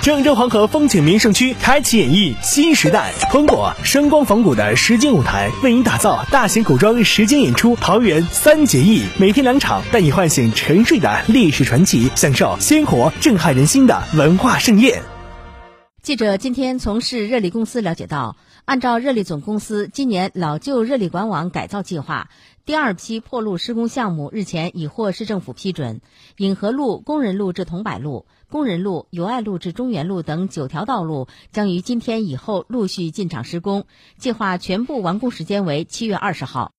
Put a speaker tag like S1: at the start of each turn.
S1: 郑州黄河风景名胜区开启演绎新时代，通过声光仿古的实景舞台，为您打造大型古装实景演出《桃园三结义》，每天两场，带你唤醒沉睡的历史传奇，享受鲜活震撼人心的文化盛宴。
S2: 记者今天从市热力公司了解到，按照热力总公司今年老旧热力管网改造计划，第二批破路施工项目日前已获市政府批准。引河路、工人路至桐柏路、工人路、友爱路至中原路等九条道路将于今天以后陆续进场施工，计划全部完工时间为七月二十号。